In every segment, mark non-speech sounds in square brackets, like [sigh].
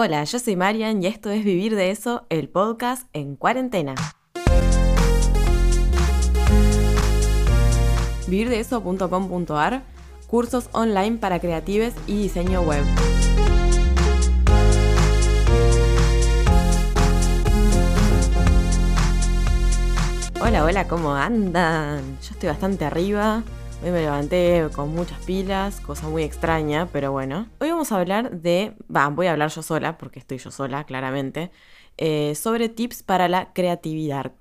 Hola, yo soy Marian y esto es Vivir de eso, el podcast en cuarentena. vivirdeeso.com.ar, cursos online para creatives y diseño web. Hola, hola, ¿cómo andan? Yo estoy bastante arriba. Hoy me levanté con muchas pilas, cosa muy extraña, pero bueno. Hoy vamos a hablar de, va, voy a hablar yo sola, porque estoy yo sola, claramente, eh, sobre tips para la creatividad.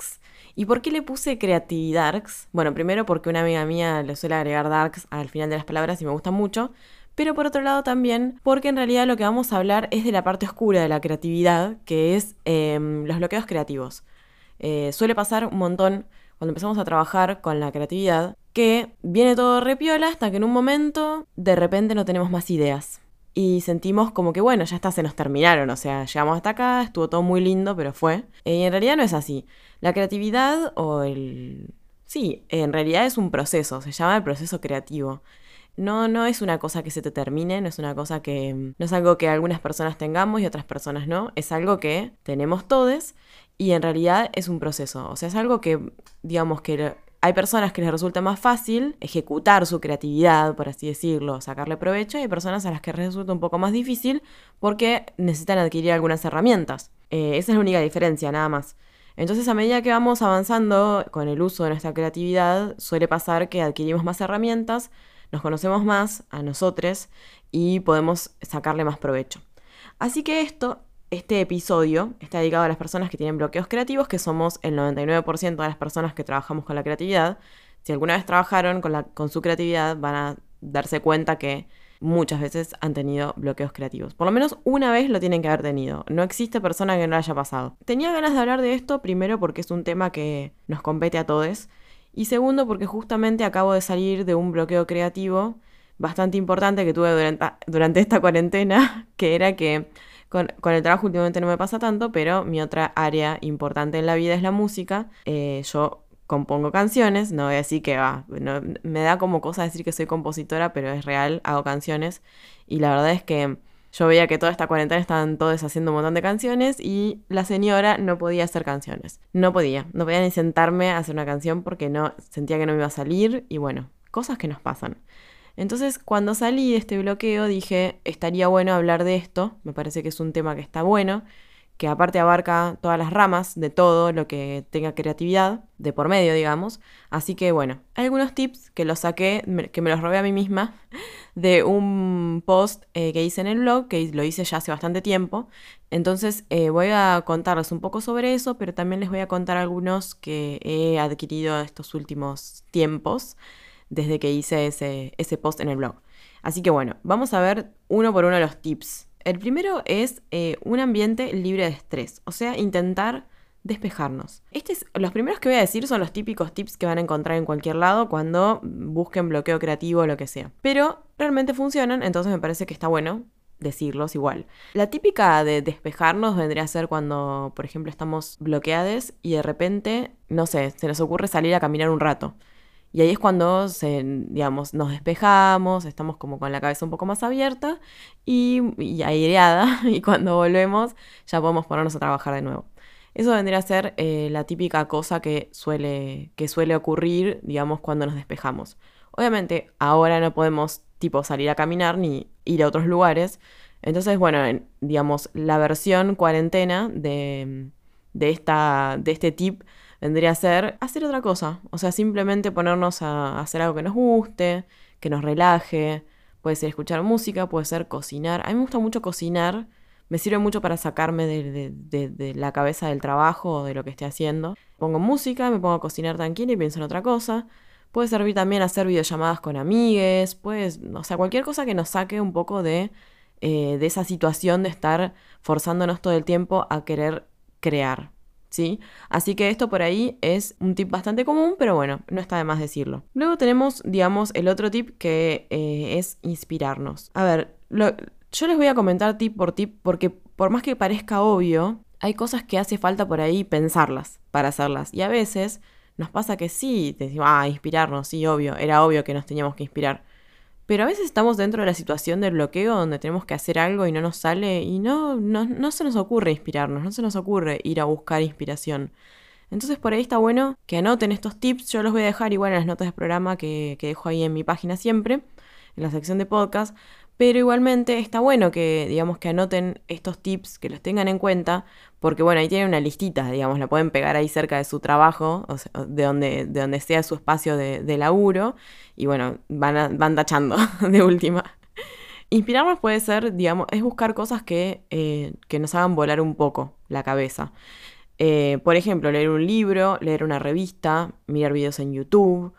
¿Y por qué le puse creatividarks? Bueno, primero porque una amiga mía le suele agregar darks al final de las palabras y me gusta mucho. Pero por otro lado también porque en realidad lo que vamos a hablar es de la parte oscura de la creatividad, que es em, los bloqueos creativos. Eh, suele pasar un montón cuando empezamos a trabajar con la creatividad que viene todo repiola hasta que en un momento de repente no tenemos más ideas. Y sentimos como que bueno, ya está, se nos terminaron, o sea, llegamos hasta acá, estuvo todo muy lindo, pero fue. Eh, y en realidad no es así. La creatividad o el... Sí, en realidad es un proceso, se llama el proceso creativo. No, no es una cosa que se te termine, no es una cosa que... No es algo que algunas personas tengamos y otras personas no, es algo que tenemos todos y en realidad es un proceso. O sea, es algo que, digamos, que hay personas que les resulta más fácil ejecutar su creatividad, por así decirlo, sacarle provecho, y hay personas a las que resulta un poco más difícil porque necesitan adquirir algunas herramientas. Eh, esa es la única diferencia, nada más. Entonces, a medida que vamos avanzando con el uso de nuestra creatividad, suele pasar que adquirimos más herramientas, nos conocemos más a nosotros y podemos sacarle más provecho. Así que esto este episodio está dedicado a las personas que tienen bloqueos creativos, que somos el 99% de las personas que trabajamos con la creatividad. Si alguna vez trabajaron con, su creatividad, van a darse cuenta que muchas veces han tenido bloqueos creativos. Por lo menos una vez lo tienen que haber tenido. No existe persona que no lo haya pasado. Tenía ganas de hablar de esto, primero porque es un tema que nos compete a todos. Y segundo porque justamente acabo de salir de un bloqueo creativo bastante importante que tuve durante esta cuarentena, [laughs] que era que con, el trabajo últimamente no me pasa tanto, pero mi otra área importante en la vida es la música. Eh, yo compongo canciones, no voy a decir que va, me da como cosa decir que soy compositora, pero es real, hago canciones. Y la verdad es que yo veía que toda esta cuarentena estaban todos haciendo un montón de canciones y la señora no podía hacer canciones. No podía, no podía ni sentarme a hacer una canción porque no sentía que no me iba a salir y bueno, cosas que nos pasan. Entonces, cuando salí de este bloqueo, dije, estaría bueno hablar de esto, me parece que es un tema que está bueno, que aparte abarca todas las ramas de todo lo que tenga creatividad, de por medio, digamos. Así que bueno, algunos tips que los saqué, que me los robé a mí misma, [laughs] de un post eh, que hice en el blog, que lo hice ya hace bastante tiempo. Entonces eh, voy a contarles un poco sobre eso, pero también les voy a contar algunos que he adquirido estos últimos tiempos desde que hice ese, ese post en el blog. Así que bueno, vamos a ver uno por uno los tips. El primero es eh, un ambiente libre de estrés, o sea, intentar despejarnos. Este es, los primeros que voy a decir son los típicos tips que van a encontrar en cualquier lado cuando busquen bloqueo creativo o lo que sea. Pero realmente funcionan, entonces me parece que está bueno decirlos igual. La típica de despejarnos vendría a ser cuando, por ejemplo, estamos bloqueados y de repente, no sé, se nos ocurre salir a caminar un rato. Y ahí es cuando digamos, nos despejamos, estamos como con la cabeza un poco más abierta y, aireada, [laughs] y cuando volvemos ya podemos ponernos a trabajar de nuevo. Eso vendría a ser eh, la típica cosa que suele, que suele ocurrir, digamos, cuando nos despejamos. Obviamente, ahora no podemos, tipo, salir a caminar ni ir a otros lugares. Entonces, bueno, digamos, la versión cuarentena de, de, esta, de este tip vendría a ser hacer otra cosa. O sea, simplemente ponernos a hacer algo que nos guste, que nos relaje. Puede ser escuchar música, puede ser cocinar. A mí me gusta mucho cocinar. Me sirve mucho para sacarme de, la cabeza del trabajo o de lo que esté haciendo. Pongo música, me pongo a cocinar tranquila y pienso en otra cosa. Puede servir también hacer videollamadas con amigues, pues, o sea, cualquier cosa que nos saque un poco de, eh, de esa situación de estar forzándonos todo el tiempo a querer crear. ¿Sí? Así que esto por ahí es un tip bastante común, pero bueno, no está de más decirlo. Luego tenemos, digamos, el otro tip que eh, es inspirarnos. A ver, yo les voy a comentar tip por tip porque por más que parezca obvio, hay cosas que hace falta por ahí pensarlas para hacerlas. Y a veces nos pasa que sí, decimos, ah, inspirarnos, sí, obvio, era obvio que nos teníamos que inspirar. Pero a veces estamos dentro de la situación del bloqueo donde tenemos que hacer algo y no nos sale y no, no, no se nos ocurre inspirarnos, no se nos ocurre ir a buscar inspiración. Entonces por ahí está bueno que anoten estos tips, yo los voy a dejar igual en las notas del programa que, que dejo ahí en mi página siempre, en la sección de podcast, pero igualmente está bueno que, digamos, que anoten estos tips, que los tengan en cuenta, porque bueno, ahí tienen una listita, digamos, la pueden pegar ahí cerca de su trabajo, de, donde, de donde sea su espacio de, de laburo, y bueno, van, van tachando [laughs] de última. Inspirarnos puede ser, digamos, es buscar cosas que, eh, que nos hagan volar un poco la cabeza. Eh, por ejemplo, leer un libro, leer una revista, mirar videos en YouTube,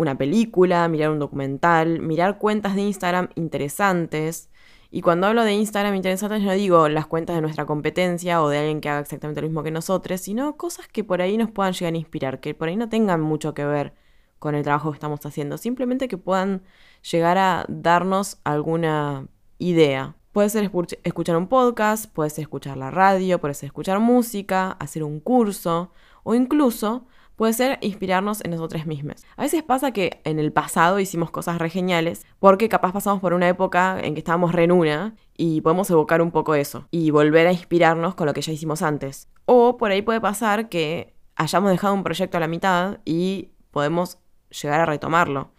una película, mirar un documental, mirar cuentas de Instagram interesantes. Y cuando hablo de Instagram interesantes no digo las cuentas de nuestra competencia o de alguien que haga exactamente lo mismo que nosotros, sino cosas que por ahí nos puedan llegar a inspirar, que por ahí no tengan mucho que ver con el trabajo que estamos haciendo, simplemente que puedan llegar a darnos alguna idea. Puede ser escuchar un podcast, puede ser escuchar la radio, puede ser escuchar música, hacer un curso o incluso puede ser inspirarnos en nosotros mismos. A veces pasa que en el pasado hicimos cosas re geniales, porque capaz pasamos por una época en que estábamos re en una y podemos evocar un poco eso y volver a inspirarnos con lo que ya hicimos antes. O por ahí puede pasar que hayamos dejado un proyecto a la mitad y podemos llegar a retomarlo.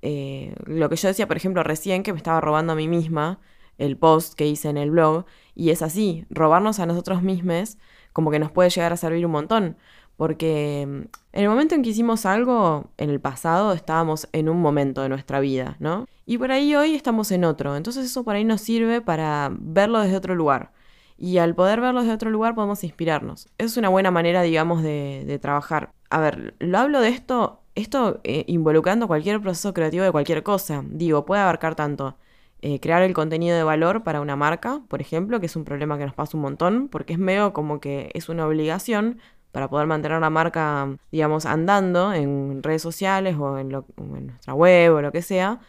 Eh, lo que yo decía, por ejemplo, recién que me estaba robando a mí misma el post que hice en el blog, y es así, robarnos a nosotros mismos como que nos puede llegar a servir un montón, porque mm, en el momento en que hicimos algo, en el pasado estábamos en un momento de nuestra vida, ¿no? Y por ahí hoy estamos en otro. Entonces eso por ahí nos sirve para verlo desde otro lugar. Y al poder verlo desde otro lugar podemos inspirarnos. Es una buena manera, digamos, de, trabajar. A ver, lo hablo de esto, esto eh, involucrando cualquier proceso creativo de cualquier cosa. Digo, puede abarcar tanto eh, crear el contenido de valor para una marca, por ejemplo, que es un problema que nos pasa un montón, porque es medio como que es una obligación para poder mantener la marca, digamos, andando en redes sociales o en, nuestra web o lo que sea.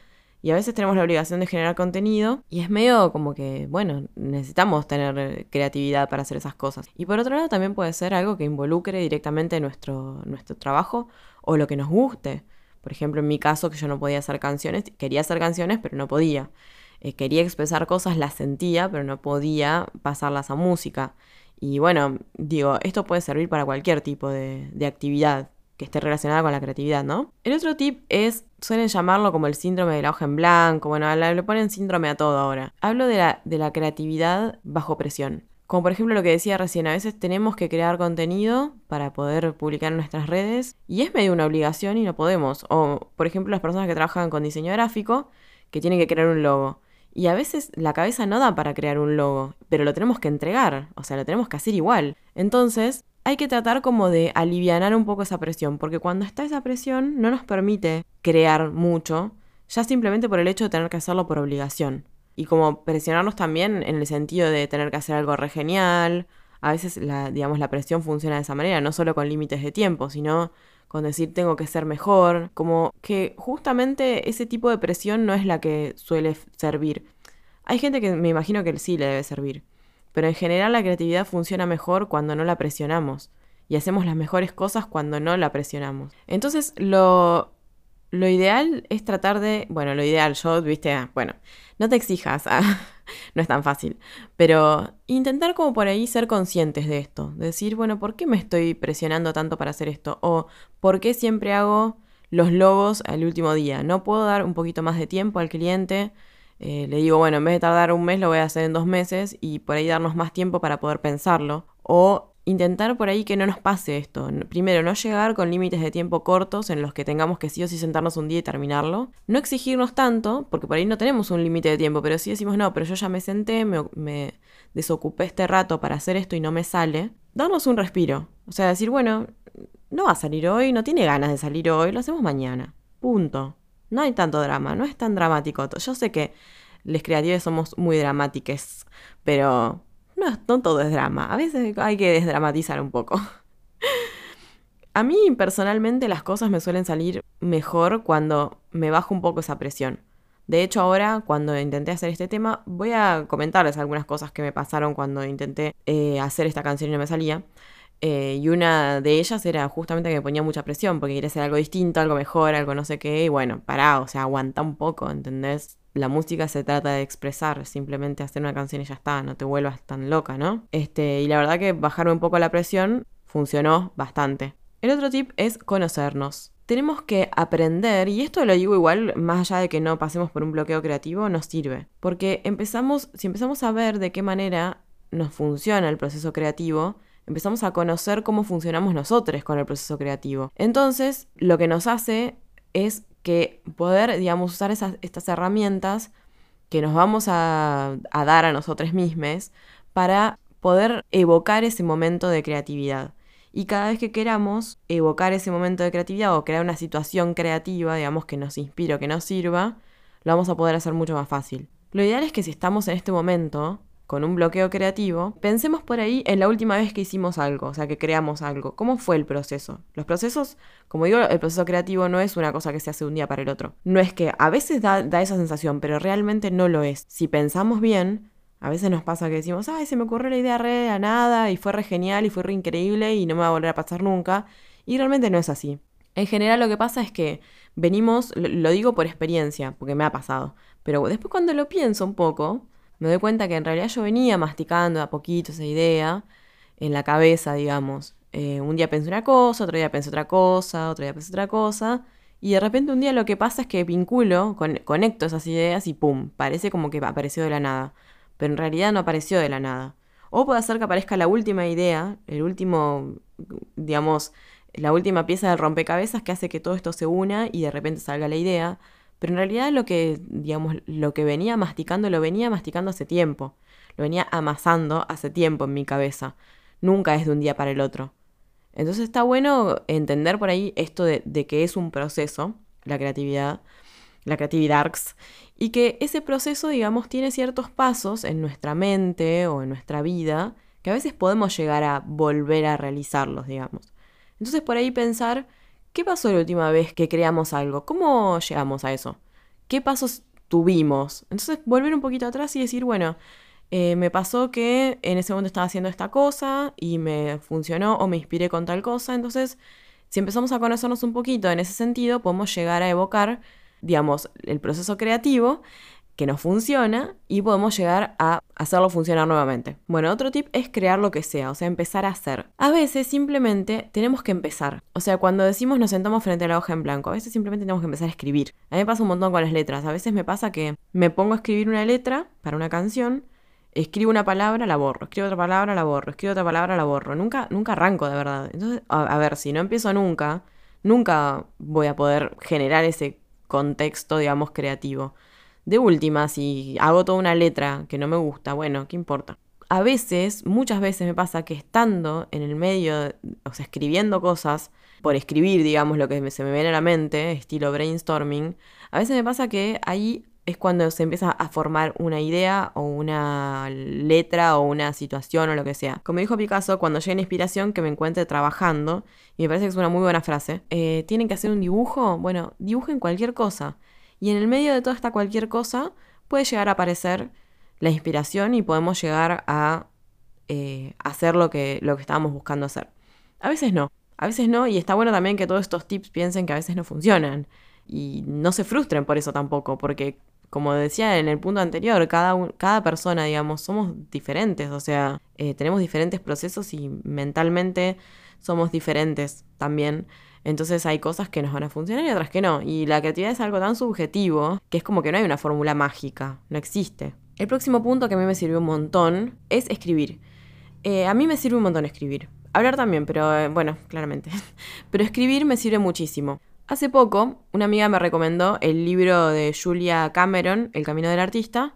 Y a veces tenemos la obligación de generar contenido y es medio como que, bueno, necesitamos tener creatividad para hacer esas cosas. Y por otro lado también puede ser algo que involucre directamente nuestro, nuestro trabajo o lo que nos guste. Por ejemplo, en mi caso, que yo no podía hacer canciones, quería hacer canciones, pero no podía. Eh, quería expresar cosas, las sentía, pero no podía pasarlas a música. Y bueno, digo, esto puede servir para cualquier tipo de, actividad que esté relacionada con la creatividad, ¿no? El otro tip es, suelen llamarlo como el síndrome de la hoja en blanco, bueno, le ponen síndrome a todo ahora. Hablo de la, de la creatividad bajo presión. Como por ejemplo lo que decía recién, a veces tenemos que crear contenido para poder publicar en nuestras redes y es medio una obligación y no podemos. O por ejemplo las personas que trabajan con diseño gráfico que tienen que crear un logo. Y a veces la cabeza no da para crear un logo, pero lo tenemos que entregar, o sea, lo tenemos que hacer igual. Entonces, hay que tratar como de aliviar un poco esa presión, porque cuando está esa presión no nos permite crear mucho, ya simplemente por el hecho de tener que hacerlo por obligación. Y como presionarnos también en el sentido de tener que hacer algo re genial. A veces la, digamos, la presión funciona de esa manera, no solo con límites de tiempo, sino con decir tengo que ser mejor, como que justamente ese tipo de presión no es la que suele servir. Hay gente que me imagino que sí le debe servir, pero en general la creatividad funciona mejor cuando no la presionamos y hacemos las mejores cosas cuando no la presionamos. Entonces lo, lo ideal es tratar de, bueno, lo ideal, yo, viste, ah, bueno, no te exijas, ah, [laughs] no es tan fácil, pero intentar como por ahí ser conscientes de esto, decir, bueno, ¿por qué me estoy presionando tanto para hacer esto? O ¿por qué siempre hago los logos al último día? ¿No puedo dar un poquito más de tiempo al cliente? Eh, le digo, bueno, en vez de tardar un mes, lo voy a hacer en dos meses y por ahí darnos más tiempo para poder pensarlo. O intentar por ahí que no nos pase esto. Primero, no llegar con límites de tiempo cortos en los que tengamos que sí o sí sentarnos un día y terminarlo. No exigirnos tanto, porque por ahí no tenemos un límite de tiempo, pero sí decimos, no, pero yo ya me senté, me, desocupé este rato para hacer esto y no me sale. Darnos un respiro. O sea, decir, bueno, no va a salir hoy, no tiene ganas de salir hoy, lo hacemos mañana. Punto. No hay tanto drama, no es tan dramático. Yo sé que les creativos somos muy dramáticos, pero no, todo es drama. A veces hay que desdramatizar un poco. [laughs] A mí personalmente las cosas me suelen salir mejor cuando me bajo un poco esa presión. De hecho ahora cuando intenté hacer este tema voy a comentarles algunas cosas que me pasaron cuando intenté eh, hacer esta canción y no me salía. Eh, y una de ellas era justamente que me ponía mucha presión porque quería hacer algo distinto, algo mejor, algo no sé qué. Y bueno, pará, o sea, aguanta un poco, ¿entendés? La música se trata de expresar, simplemente hacer una canción y ya está, no te vuelvas tan loca, ¿no? Este, y la verdad que bajarme un poco la presión funcionó bastante. El otro tip es conocernos. Tenemos que aprender, y esto lo digo igual, más allá de que no pasemos por un bloqueo creativo, nos sirve. Porque empezamos, si empezamos a ver de qué manera nos funciona el proceso creativo, empezamos a conocer cómo funcionamos nosotros con el proceso creativo. Entonces, lo que nos hace es que poder, digamos, usar estas herramientas que nos vamos a, a dar a nosotros mismos para poder evocar ese momento de creatividad. Y cada vez que queramos evocar ese momento de creatividad o crear una situación creativa, digamos, que nos inspire o que nos sirva, lo vamos a poder hacer mucho más fácil. Lo ideal es que si estamos en este momento con un bloqueo creativo, pensemos por ahí en la última vez que hicimos algo, o sea, que creamos algo. ¿Cómo fue el proceso? Los procesos, como digo, el proceso creativo no es una cosa que se hace de un día para el otro. No es que a veces da, esa sensación, pero realmente no lo es. Si pensamos bien, a veces nos pasa que decimos, ay, se me ocurrió la idea re nada y fue re genial y fue re increíble y no me va a volver a pasar nunca. Y realmente no es así. En general lo que pasa es que venimos, lo digo por experiencia, porque me ha pasado, pero después cuando lo pienso un poco, me doy cuenta que en realidad yo venía masticando a poquito esa idea en la cabeza, digamos. Eh, un día pensé una cosa, otro día pensé otra cosa, otro día pensé otra cosa. Y de repente un día lo que pasa es que vinculo, conecto esas ideas y ¡pum! Parece como que apareció de la nada. Pero en realidad no apareció de la nada. O puede ser que aparezca la última idea, el último, digamos, la última pieza del rompecabezas que hace que todo esto se una y de repente salga la idea. Pero en realidad lo que, digamos, lo que venía masticando, lo venía masticando hace tiempo. Lo venía amasando hace tiempo en mi cabeza. Nunca es de un día para el otro. Entonces está bueno entender por ahí esto de, que es un proceso, la creatividad, la creatividad, y que ese proceso, digamos, tiene ciertos pasos en nuestra mente o en nuestra vida que a veces podemos llegar a volver a realizarlos, digamos. Entonces por ahí pensar ¿Qué pasó la última vez que creamos algo? ¿Cómo llegamos a eso? ¿Qué pasos tuvimos? Entonces, volver un poquito atrás y decir, bueno, eh, me pasó que en ese momento estaba haciendo esta cosa y me funcionó o me inspiré con tal cosa. Entonces, si empezamos a conocernos un poquito en ese sentido, podemos llegar a evocar, digamos, el proceso creativo que nos funciona y podemos llegar a hacerlo funcionar nuevamente. Bueno, otro tip es crear lo que sea, o sea, empezar a hacer. A veces simplemente tenemos que empezar. O sea, cuando decimos nos sentamos frente a la hoja en blanco, a veces simplemente tenemos que empezar a escribir. A mí me pasa un montón con las letras. A veces me pasa que me pongo a escribir una letra para una canción, escribo una palabra, la borro, escribo otra palabra, la borro, escribo otra palabra, la borro. Nunca, nunca arranco de verdad. Entonces, a ver, si no empiezo nunca, nunca voy a poder generar ese contexto, digamos, creativo. De última, si hago toda una letra que no me gusta, bueno, ¿qué importa? A veces, muchas veces me pasa que estando en el medio, o sea, escribiendo cosas, por escribir, digamos, lo que se me viene a la mente, estilo brainstorming, a veces me pasa que ahí es cuando se empieza a formar una idea o una letra o una situación o lo que sea. Como dijo Picasso, cuando llegue la inspiración que me encuentre trabajando, y me parece que es una muy buena frase, eh, ¿tienen que hacer un dibujo? Bueno, dibujen cualquier cosa. Y en el medio de toda esta cualquier cosa puede llegar a aparecer la inspiración y podemos llegar a eh, hacer lo que, lo que estábamos buscando hacer. A veces no, a veces no, y está bueno también que todos estos tips piensen que a veces no funcionan. Y no se frustren por eso tampoco, porque como decía en el punto anterior, cada, cada persona, digamos, somos diferentes, o sea, eh, tenemos diferentes procesos y mentalmente somos diferentes también. Entonces hay cosas que nos van a funcionar y otras que no. Y la creatividad es algo tan subjetivo que es como que no hay una fórmula mágica, no existe. El próximo punto que a mí me sirvió un montón es escribir. Eh, a mí me sirve un montón escribir. Hablar también, pero eh, bueno, claramente. [laughs] pero escribir me sirve muchísimo. Hace poco, una amiga me recomendó el libro de Julia Cameron, El Camino del Artista.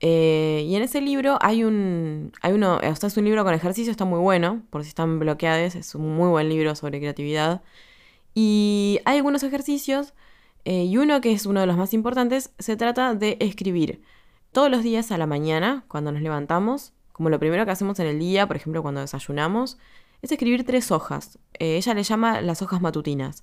Eh, y en ese libro hay un. Hay uno. O sea, es un libro con ejercicio, está muy bueno, por si están bloqueados. Es un muy buen libro sobre creatividad. Y hay algunos ejercicios, eh, y uno que es uno de los más importantes, se trata de escribir todos los días a la mañana, cuando nos levantamos, como lo primero que hacemos en el día, por ejemplo, cuando desayunamos, es escribir tres hojas. Eh, ella le llama las hojas matutinas.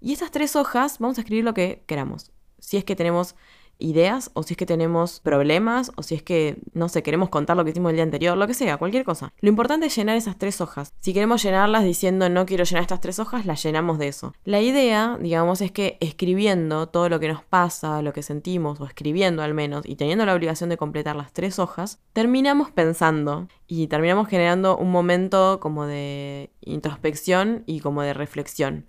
Y esas tres hojas vamos a escribir lo que queramos. Si es que tenemos ideas, o si es que tenemos problemas, o si es que, no sé, queremos contar lo que hicimos el día anterior, lo que sea, cualquier cosa. Lo importante es llenar esas tres hojas. Si queremos llenarlas diciendo no quiero llenar estas tres hojas, las llenamos de eso. La idea, digamos, es que escribiendo todo lo que nos pasa, lo que sentimos, o escribiendo al menos, y teniendo la obligación de completar las tres hojas, terminamos pensando y terminamos generando un momento como de introspección y como de reflexión.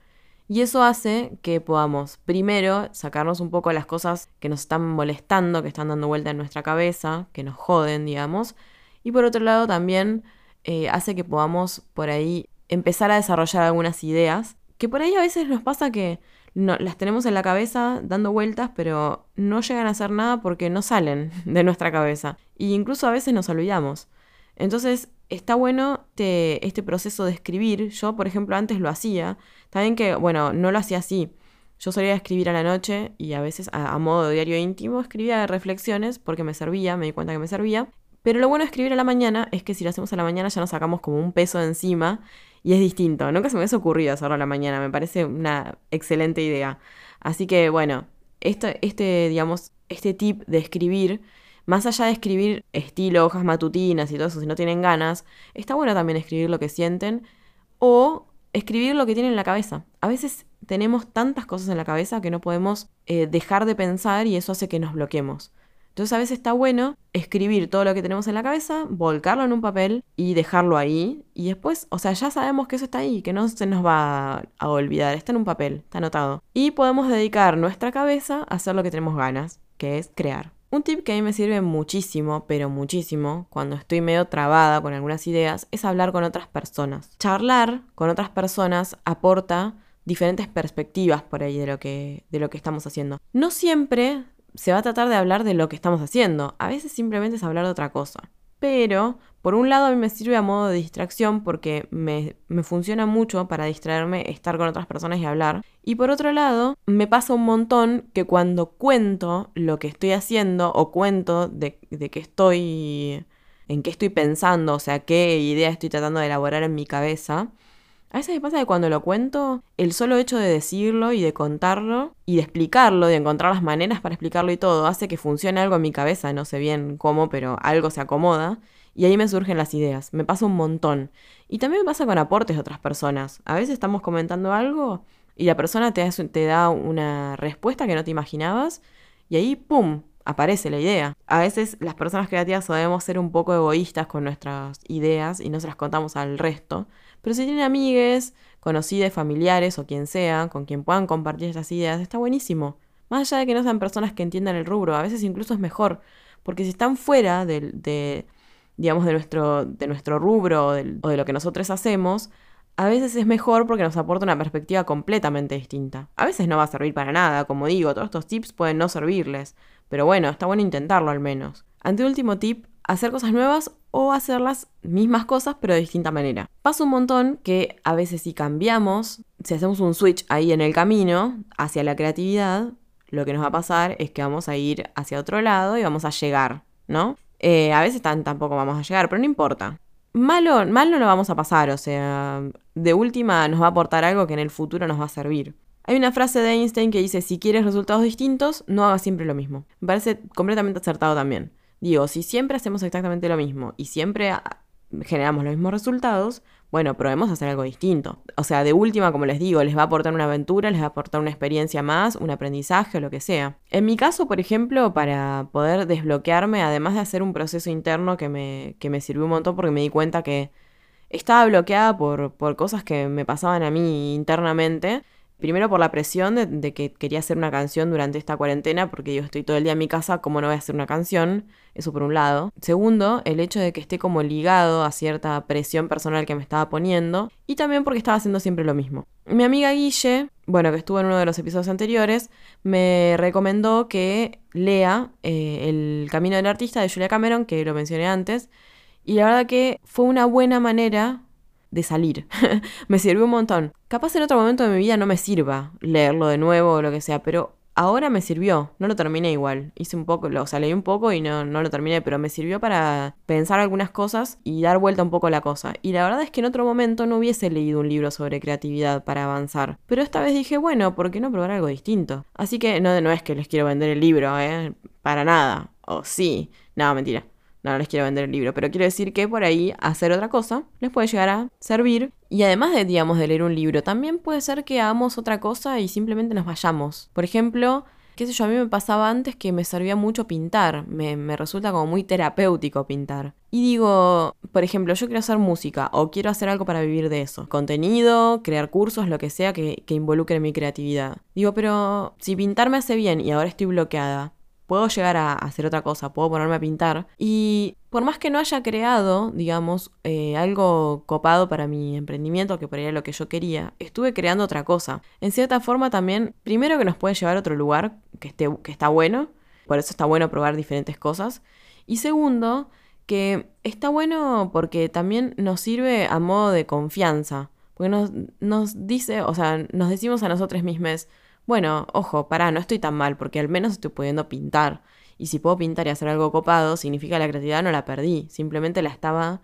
Y eso hace que podamos, primero, sacarnos un poco las cosas que nos están molestando, que están dando vuelta en nuestra cabeza, que nos joden, digamos. Y por otro lado, también eh, hace que podamos por ahí empezar a desarrollar algunas ideas, que por ahí a veces nos pasa que no, las tenemos en la cabeza dando vueltas, pero no llegan a hacer nada porque no salen [laughs] de nuestra cabeza. Y incluso a veces nos olvidamos. Entonces, está bueno este proceso de escribir. Yo, por ejemplo, antes lo hacía. También que, bueno, no lo hacía así. Yo solía escribir a la noche y a veces a, modo diario íntimo escribía reflexiones porque me servía, me di cuenta que me servía. Pero lo bueno de escribir a la mañana es que si lo hacemos a la mañana ya nos sacamos como un peso de encima y es distinto. Nunca se me hubiese ocurrido hacerlo a la mañana, me parece una excelente idea. Así que bueno, esto, este, digamos, este tip de escribir más allá de escribir estilo, hojas matutinas y todo eso, si no tienen ganas, está bueno también escribir lo que sienten o escribir lo que tienen en la cabeza. A veces tenemos tantas cosas en la cabeza que no podemos eh, dejar de pensar y eso hace que nos bloqueemos. Entonces a veces está bueno escribir todo lo que tenemos en la cabeza, volcarlo en un papel y dejarlo ahí. Y después, o sea, ya sabemos que eso está ahí, que no se nos va a olvidar, está en un papel, está anotado. Y podemos dedicar nuestra cabeza a hacer lo que tenemos ganas, que es crear. Un tip que a mí me sirve muchísimo, pero muchísimo, cuando estoy medio trabada con algunas ideas, es hablar con otras personas. Charlar con otras personas aporta diferentes perspectivas por ahí de lo que, de lo que estamos haciendo. No siempre se va a tratar de hablar de lo que estamos haciendo, a veces simplemente es hablar de otra cosa. Pero, por un lado, a mí me sirve a modo de distracción porque me, me, funciona mucho para distraerme estar con otras personas y hablar. Y por otro lado, me pasa un montón que cuando cuento lo que estoy haciendo o cuento de, de qué estoy, en qué estoy pensando, o sea, qué idea estoy tratando de elaborar en mi cabeza, a veces me pasa que cuando lo cuento, el solo hecho de decirlo y de contarlo y de explicarlo, de encontrar las maneras para explicarlo y todo, hace que funcione algo en mi cabeza, no sé bien cómo, pero algo se acomoda y ahí me surgen las ideas. Me pasa un montón. Y también me pasa con aportes de otras personas. A veces estamos comentando algo y la persona te, da una respuesta que no te imaginabas y ahí, ¡pum!, aparece la idea. A veces las personas creativas podemos ser un poco egoístas con nuestras ideas y no se las contamos al resto. Pero si tienen amigues, conocidos, familiares o quien sea, con quien puedan compartir estas ideas, está buenísimo. Más allá de que no sean personas que entiendan el rubro, a veces incluso es mejor, porque si están fuera de, digamos, de nuestro, de nuestro rubro o de, lo que nosotros hacemos, a veces es mejor porque nos aporta una perspectiva completamente distinta. A veces no va a servir para nada, como digo, todos estos tips pueden no servirles, pero bueno, está bueno intentarlo al menos. Ante último tip, hacer cosas nuevas o hacer las mismas cosas pero de distinta manera. Pasa un montón que a veces si cambiamos, si hacemos un switch ahí en el camino hacia la creatividad, lo que nos va a pasar es que vamos a ir hacia otro lado y vamos a llegar, ¿no? Eh, a veces tampoco vamos a llegar, pero no importa. Malo, mal no lo vamos a pasar, o sea, de última nos va a aportar algo que en el futuro nos va a servir. Hay una frase de Einstein que dice, si quieres resultados distintos, no hagas siempre lo mismo. Me parece completamente acertado también. Digo, si siempre hacemos exactamente lo mismo y siempre ah, generamos los mismos resultados, bueno, probemos hacer algo distinto. O sea, de última, como les digo, les va a aportar una aventura, les va a aportar una experiencia más, un aprendizaje o lo que sea. En mi caso, por ejemplo, para poder desbloquearme, además de hacer un proceso interno que me, que me sirvió un montón porque me di cuenta que estaba bloqueada por, por cosas que me pasaban a mí internamente, Primero por la presión de, que quería hacer una canción durante esta cuarentena, porque yo estoy todo el día en mi casa, ¿cómo no voy a hacer una canción? Eso por un lado. Segundo, el hecho de que esté como ligado a cierta presión personal que me estaba poniendo. Y también porque estaba haciendo siempre lo mismo. Mi amiga Guille, bueno, que estuvo en uno de los episodios anteriores, me recomendó que lea eh, El Camino del Artista de Julia Cameron, que lo mencioné antes. Y la verdad que fue una buena manera de salir. [laughs] me sirvió un montón. Capaz en otro momento de mi vida no me sirva leerlo de nuevo o lo que sea, pero ahora me sirvió. No lo terminé igual. Hice un poco, o sea, leí un poco y no, no lo terminé, pero me sirvió para pensar algunas cosas y dar vuelta un poco la cosa. Y la verdad es que en otro momento no hubiese leído un libro sobre creatividad para avanzar. Pero esta vez dije, bueno, ¿por qué no probar algo distinto? Así que no, no es que les quiero vender el libro, ¿eh? Para nada. O sí. No, mentira. No, les quiero vender el libro, pero quiero decir que por ahí hacer otra cosa les puede llegar a servir. Y además de, digamos, de leer un libro, también puede ser que hagamos otra cosa y simplemente nos vayamos. Por ejemplo, qué sé yo, a mí me pasaba antes que me servía mucho pintar, me, resulta como muy terapéutico pintar. Y digo, por ejemplo, yo quiero hacer música o quiero hacer algo para vivir de eso. Contenido, crear cursos, lo que sea que, que involucre mi creatividad. Digo, pero si pintar me hace bien y ahora estoy bloqueada, puedo llegar a hacer otra cosa, puedo ponerme a pintar. Y por más que no haya creado, digamos, eh, algo copado para mi emprendimiento, que por ahí era lo que yo quería, estuve creando otra cosa. En cierta forma también, primero que nos puede llevar a otro lugar que, que está bueno, por eso está bueno probar diferentes cosas. Y segundo, que está bueno porque también nos sirve a modo de confianza. Porque nos, nos dice, o sea, nos decimos a nosotros mismos, bueno, ojo, pará, no estoy tan mal porque al menos estoy pudiendo pintar. Y si puedo pintar y hacer algo copado, significa que la creatividad no la perdí. Simplemente la estaba,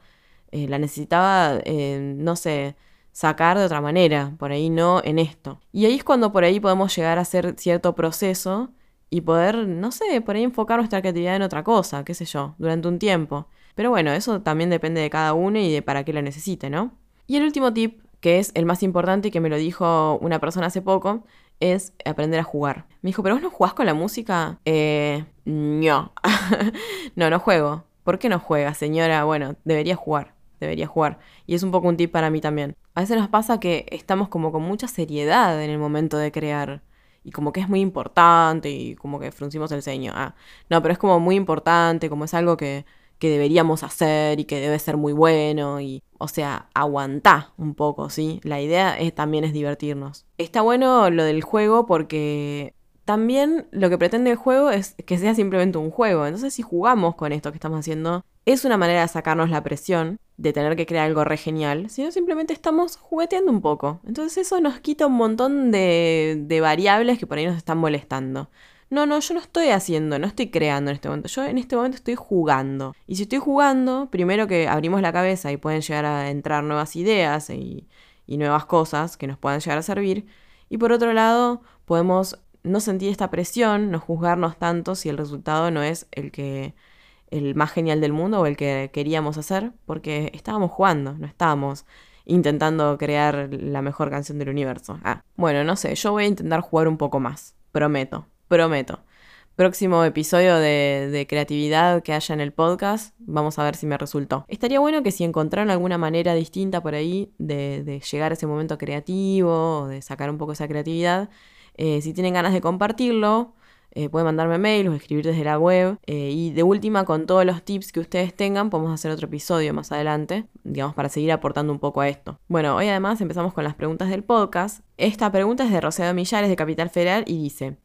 eh, la necesitaba, eh, no sé, sacar de otra manera, por ahí no en esto. Y ahí es cuando por ahí podemos llegar a hacer cierto proceso y poder, no sé, por ahí enfocar nuestra creatividad en otra cosa, qué sé yo, durante un tiempo. Pero bueno, eso también depende de cada uno y de para qué lo necesite, ¿no? Y el último tip, que es el más importante y que me lo dijo una persona hace poco, es aprender a jugar. Me dijo, ¿pero vos no jugás con la música? Eh, no. [laughs] no, no juego. ¿Por qué no juega, señora? Bueno, debería jugar, debería jugar. Y es un poco un tip para mí también. A veces nos pasa que estamos como con mucha seriedad en el momento de crear. Y como que es muy importante y como que fruncimos el ceño. Ah, no, pero es como muy importante, como es algo que que deberíamos hacer y que debe ser muy bueno y, o sea, aguantá un poco, ¿sí? La idea también es divertirnos. Está bueno lo del juego porque también lo que pretende el juego es que sea simplemente un juego. Entonces, si jugamos con esto que estamos haciendo, es una manera de sacarnos la presión de tener que crear algo re genial, sino simplemente estamos jugueteando un poco. Entonces, eso nos quita un montón de, de variables que por ahí nos están molestando. No, no, yo no estoy haciendo, no estoy creando en este momento. Yo en este momento estoy jugando. Y si estoy jugando, primero que abrimos la cabeza y pueden llegar a entrar nuevas ideas y, nuevas cosas que nos puedan llegar a servir. Y por otro lado, podemos no sentir esta presión, no juzgarnos tanto si el resultado no es el que el más genial del mundo o el que queríamos hacer, porque estábamos jugando, no estábamos intentando crear la mejor canción del universo. Ah, bueno, no sé, yo voy a intentar jugar un poco más, prometo prometo. Próximo episodio de, creatividad que haya en el podcast, vamos a ver si me resultó. Estaría bueno que si encontraron alguna manera distinta por ahí de, llegar a ese momento creativo, de sacar un poco esa creatividad, eh, si tienen ganas de compartirlo, eh, pueden mandarme mail o escribir desde la web. Eh, y de última, con todos los tips que ustedes tengan, podemos hacer otro episodio más adelante, digamos, para seguir aportando un poco a esto. Bueno, hoy además empezamos con las preguntas del podcast. Esta pregunta es de Rosado Millares de Capital Federal y dice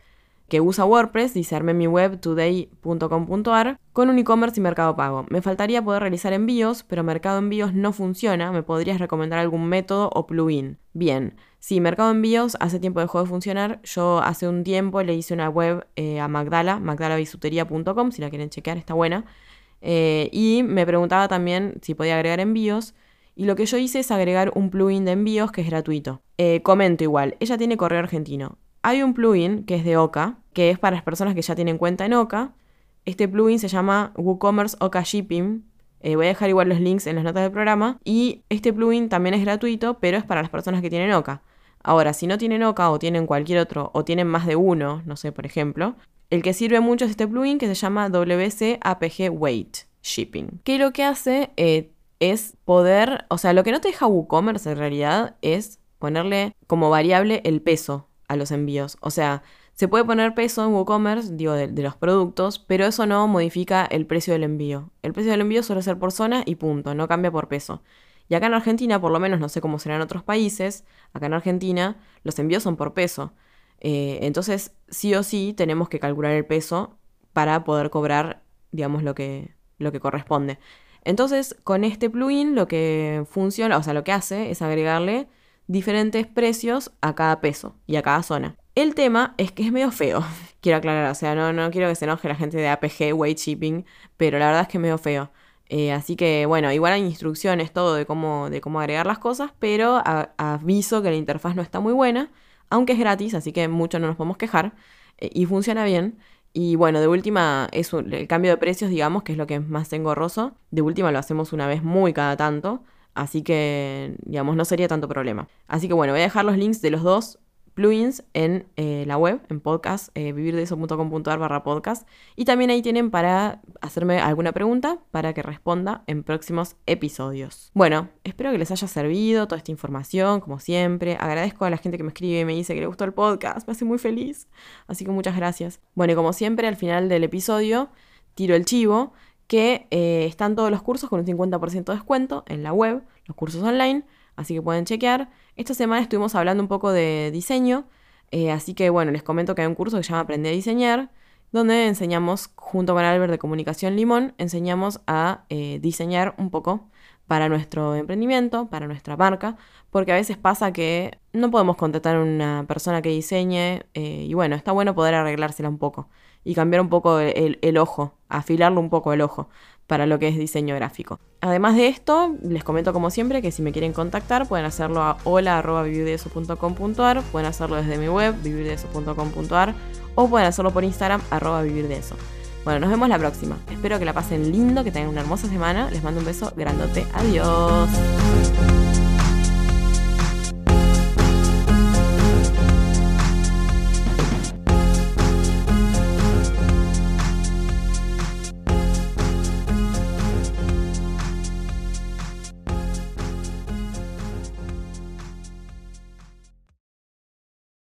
que usa WordPress, dice mi web today.com.ar, con un e-commerce y Mercado Pago. Me faltaría poder realizar envíos, pero Mercado Envíos no funciona. ¿Me podrías recomendar algún método o plugin? Bien, sí, Mercado Envíos hace tiempo dejó de funcionar. Yo hace un tiempo le hice una web eh, a Magdala, magdalabisutería.com, si la quieren chequear, está buena. Eh, y me preguntaba también si podía agregar envíos. Y lo que yo hice es agregar un plugin de envíos que es gratuito. Eh, comento igual, ella tiene correo argentino. Hay un plugin que es de Oka, que es para las personas que ya tienen cuenta en Oka. Este plugin se llama WooCommerce Oka Shipping. Eh, voy a dejar igual los links en las notas del programa. Y este plugin también es gratuito, pero es para las personas que tienen Oka. Ahora, si no tienen Oka o tienen cualquier otro, o tienen más de uno, no sé, por ejemplo, el que sirve mucho es este plugin que se llama WC APG Weight Shipping. Que lo que hace eh, es poder, o sea, lo que no te deja WooCommerce en realidad es ponerle como variable el peso a los envíos. O sea, se puede poner peso en WooCommerce, digo, de, los productos, pero eso no modifica el precio del envío. El precio del envío suele ser por zona y punto, no cambia por peso. Y acá en Argentina, por lo menos, no sé cómo será en otros países, acá en Argentina los envíos son por peso. Eh, entonces, sí o sí tenemos que calcular el peso para poder cobrar, digamos, lo que, lo que corresponde. Entonces, con este plugin lo que funciona, o sea, lo que hace es agregarle diferentes precios a cada peso y a cada zona. El tema es que es medio feo. [laughs] Quiero aclarar, o sea, no, no quiero que se enoje la gente de APG, Weight Shipping, pero la verdad es que es medio feo. Eh, así que bueno, igual hay instrucciones, todo de cómo, de cómo agregar las cosas, pero aviso que la interfaz no está muy buena, aunque es gratis, así que mucho no nos podemos quejar eh, y funciona bien. Y bueno, de última es el cambio de precios, digamos, que es lo que es más engorroso. De última lo hacemos una vez muy cada tanto, así que digamos no sería tanto problema. Así que bueno, voy a dejar los links de los dos plugins en eh, la web, en podcast, eh, vivirdeeso.com.ar barra podcast. Y también ahí tienen para hacerme alguna pregunta para que responda en próximos episodios. Bueno, espero que les haya servido toda esta información, como siempre. Agradezco a la gente que me escribe y me dice que le gustó el podcast, me hace muy feliz. Así que muchas gracias. Bueno, y como siempre, al final del episodio tiro el chivo que eh, están todos los cursos con un 50% de descuento en la web, los cursos online así que pueden chequear. Esta semana estuvimos hablando un poco de diseño, eh, así que bueno, les comento que hay un curso que se llama Aprende a diseñar, donde enseñamos, junto con Albert de Comunicación Limón, enseñamos a eh, diseñar un poco para nuestro emprendimiento, para nuestra marca, porque a veces pasa que no podemos contratar a una persona que diseñe y bueno, está bueno poder arreglársela un poco y cambiar un poco el, ojo, afilarlo un poco el ojo para lo que es diseño gráfico. Además de esto, les comento como siempre que si me quieren contactar pueden hacerlo a hola.vivirdeeso.com.ar, pueden hacerlo desde mi web vivirdeeso.com.ar o pueden hacerlo por Instagram arroba vivirdeeso. Bueno, nos vemos la próxima. Espero que la pasen lindo, que tengan una hermosa semana. Les mando un beso grandote. Adiós.